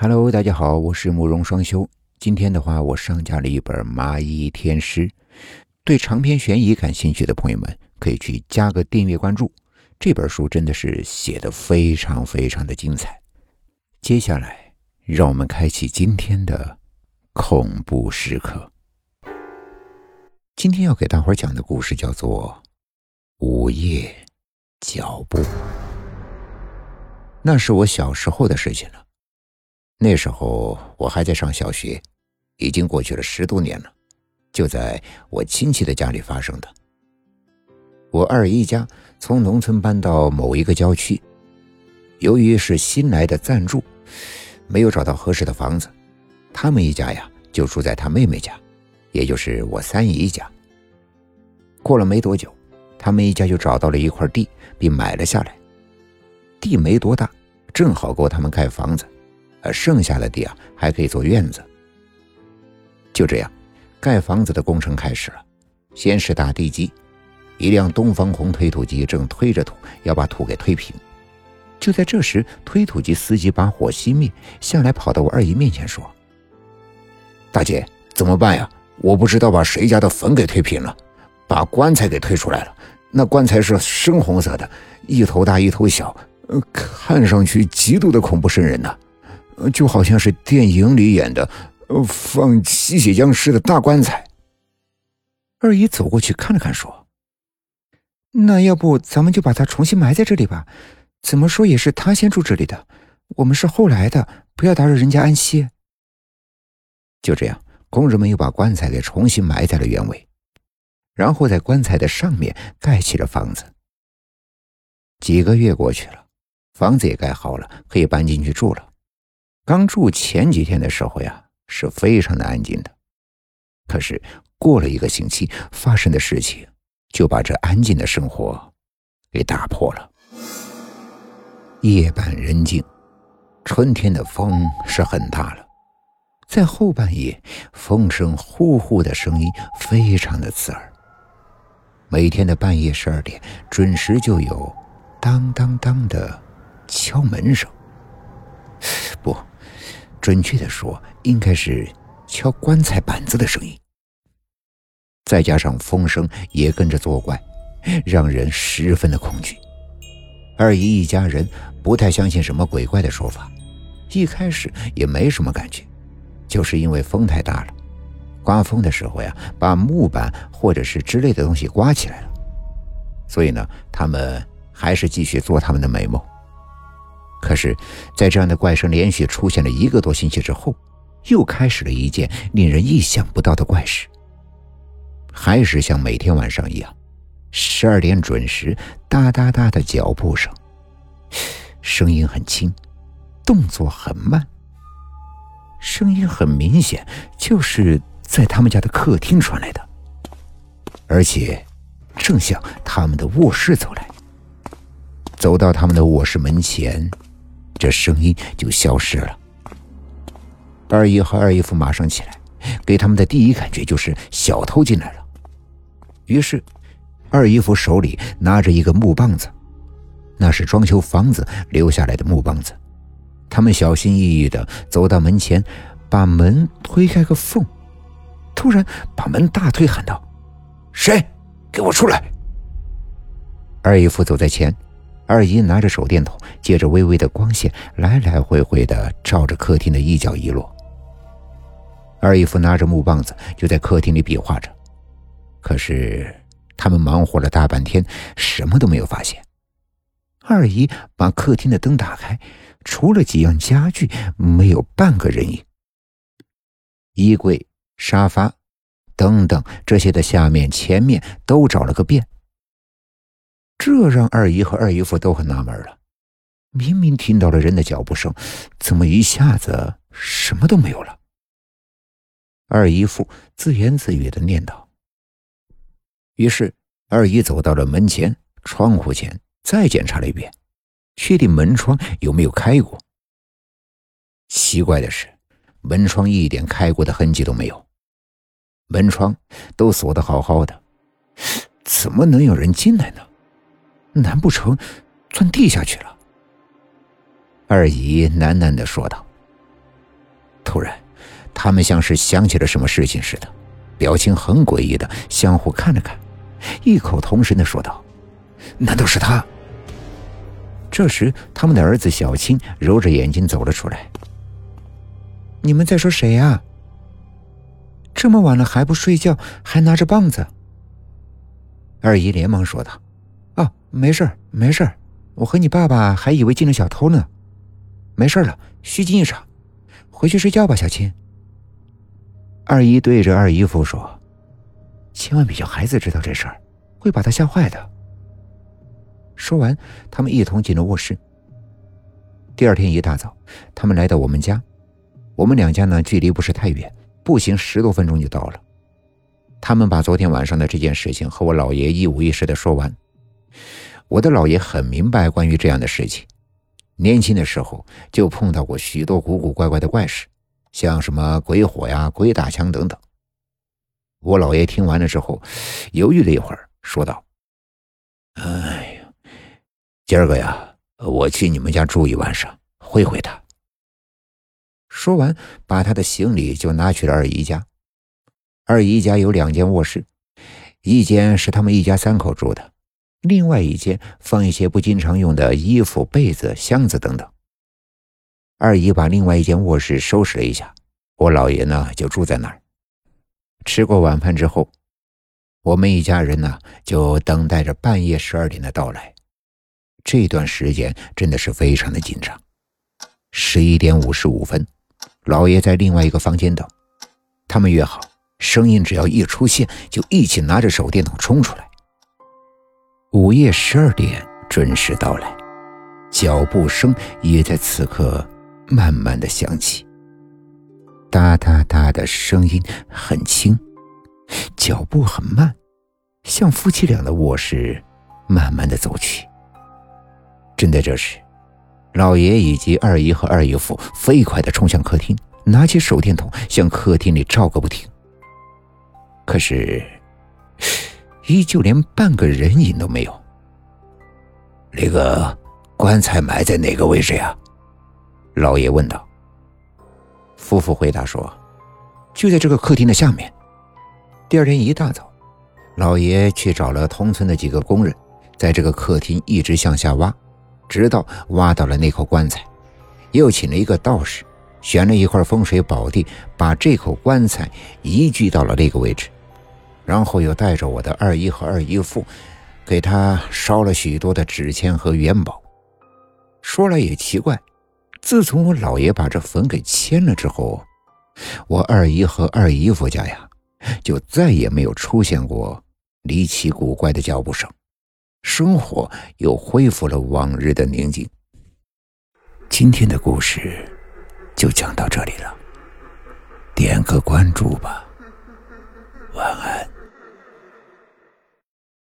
Hello，大家好，我是慕容双修。今天的话，我上架了一本《麻衣天师》，对长篇悬疑感兴趣的朋友们可以去加个订阅关注。这本书真的是写的非常非常的精彩。接下来，让我们开启今天的恐怖时刻。今天要给大伙讲的故事叫做《午夜脚步》，那是我小时候的事情了。那时候我还在上小学，已经过去了十多年了，就在我亲戚的家里发生的。我二姨家从农村搬到某一个郊区，由于是新来的暂住，没有找到合适的房子，他们一家呀就住在他妹妹家，也就是我三姨家。过了没多久，他们一家就找到了一块地，并买了下来。地没多大，正好够他们盖房子。而剩下的地啊，还可以做院子。就这样，盖房子的工程开始了。先是打地基，一辆东方红推土机正推着土，要把土给推平。就在这时，推土机司机把火熄灭，下来跑到我二姨面前说：“大姐，怎么办呀？我不知道把谁家的坟给推平了，把棺材给推出来了。那棺材是深红色的，一头大一头小，呃，看上去极度的恐怖瘆人呐。”就好像是电影里演的，放吸血僵尸的大棺材。二姨走过去看了看，说：“那要不咱们就把他重新埋在这里吧？怎么说也是他先住这里的，我们是后来的，不要打扰人家安息。”就这样，工人们又把棺材给重新埋在了原位，然后在棺材的上面盖起了房子。几个月过去了，房子也盖好了，可以搬进去住了。刚住前几天的时候呀，是非常的安静的。可是过了一个星期，发生的事情就把这安静的生活给打破了。夜半人静，春天的风是很大了。在后半夜，风声呼呼的声音非常的刺耳。每天的半夜十二点准时就有当当当的敲门声。准确的说，应该是敲棺材板子的声音。再加上风声也跟着作怪，让人十分的恐惧。二姨一家人不太相信什么鬼怪的说法，一开始也没什么感觉，就是因为风太大了，刮风的时候呀，把木板或者是之类的东西刮起来了，所以呢，他们还是继续做他们的美梦。可是，在这样的怪声连续出现了一个多星期之后，又开始了一件令人意想不到的怪事。还是像每天晚上一样，十二点准时，哒哒哒的脚步声，声音很轻，动作很慢，声音很明显就是在他们家的客厅传来的，而且正向他们的卧室走来。走到他们的卧室门前。这声音就消失了。二姨和二姨夫马上起来，给他们的第一感觉就是小偷进来了。于是，二姨夫手里拿着一个木棒子，那是装修房子留下来的木棒子。他们小心翼翼的走到门前，把门推开个缝，突然把门大推，喊道：“谁？给我出来！”二姨夫走在前。二姨拿着手电筒，借着微微的光线，来来回回的照着客厅的一角一落。二姨夫拿着木棒子，就在客厅里比划着。可是他们忙活了大半天，什么都没有发现。二姨把客厅的灯打开，除了几样家具，没有半个人影。衣柜、沙发等等这些的下面、前面都找了个遍。这让二姨和二姨夫都很纳闷了，明明听到了人的脚步声，怎么一下子什么都没有了？二姨夫自言自语的念叨。于是二姨走到了门前、窗户前，再检查了一遍，确定门窗有没有开过。奇怪的是，门窗一点开过的痕迹都没有，门窗都锁得好好的，怎么能有人进来呢？难不成钻地下去了？二姨喃喃的说道。突然他们像是想起了什么事情似的，表情很诡异的相互看了看，异口同声的说道：“难道是他？”这时，他们的儿子小青揉着眼睛走了出来。“你们在说谁呀？这么晚了还不睡觉，还拿着棒子？”二姨连忙说道：“，没事儿，没事儿，我和你爸爸还以为进了小偷呢，没事了，虚惊一场，回去睡觉吧，小青。”二姨对着二姨夫说：“千万别叫孩子知道这事儿，会把他吓坏的。”说完，他们一同进了卧室。第二天一大早，他们来到我们家，我们两家呢距离不是太远，步行十多分钟就到了。他们把昨天晚上的这件事情和我姥爷一五一十的说完。我的姥爷很明白关于这样的事情，年轻的时候就碰到过许多古古怪怪的怪事。像什么鬼火呀、鬼打墙等等。我姥爷听完了之后，犹豫了一会儿，说道：“哎呀，今儿个呀，我去你们家住一晚上，会会他。”说完，把他的行李就拿去了二姨家。二姨家有两间卧室，一间是他们一家三口住的，另外一间放一些不经常用的衣服、被子、箱子等等。二姨把另外一间卧室收拾了一下，我姥爷呢就住在那儿。吃过晚饭之后，我们一家人呢就等待着半夜十二点的到来。这段时间真的是非常的紧张。十一点五十五分，姥爷在另外一个房间等，他们约好，声音只要一出现，就一起拿着手电筒冲出来。午夜十二点准时到来，脚步声也在此刻。慢慢的响起，哒哒哒的声音很轻，脚步很慢，向夫妻俩的卧室慢慢的走去。正在这时，老爷以及二姨和二姨夫飞快的冲向客厅，拿起手电筒向客厅里照个不停。可是，依旧连半个人影都没有。那个棺材埋在哪个位置呀？老爷问道。夫妇回答说：“就在这个客厅的下面。”第二天一大早，老爷去找了同村的几个工人，在这个客厅一直向下挖，直到挖到了那口棺材。又请了一个道士，选了一块风水宝地，把这口棺材移居到了那个位置。然后又带着我的二姨和二姨父，给他烧了许多的纸钱和元宝。说来也奇怪。自从我姥爷把这坟给迁了之后，我二姨和二姨夫家呀，就再也没有出现过离奇古怪的脚步声，生活又恢复了往日的宁静。今天的故事就讲到这里了，点个关注吧。晚安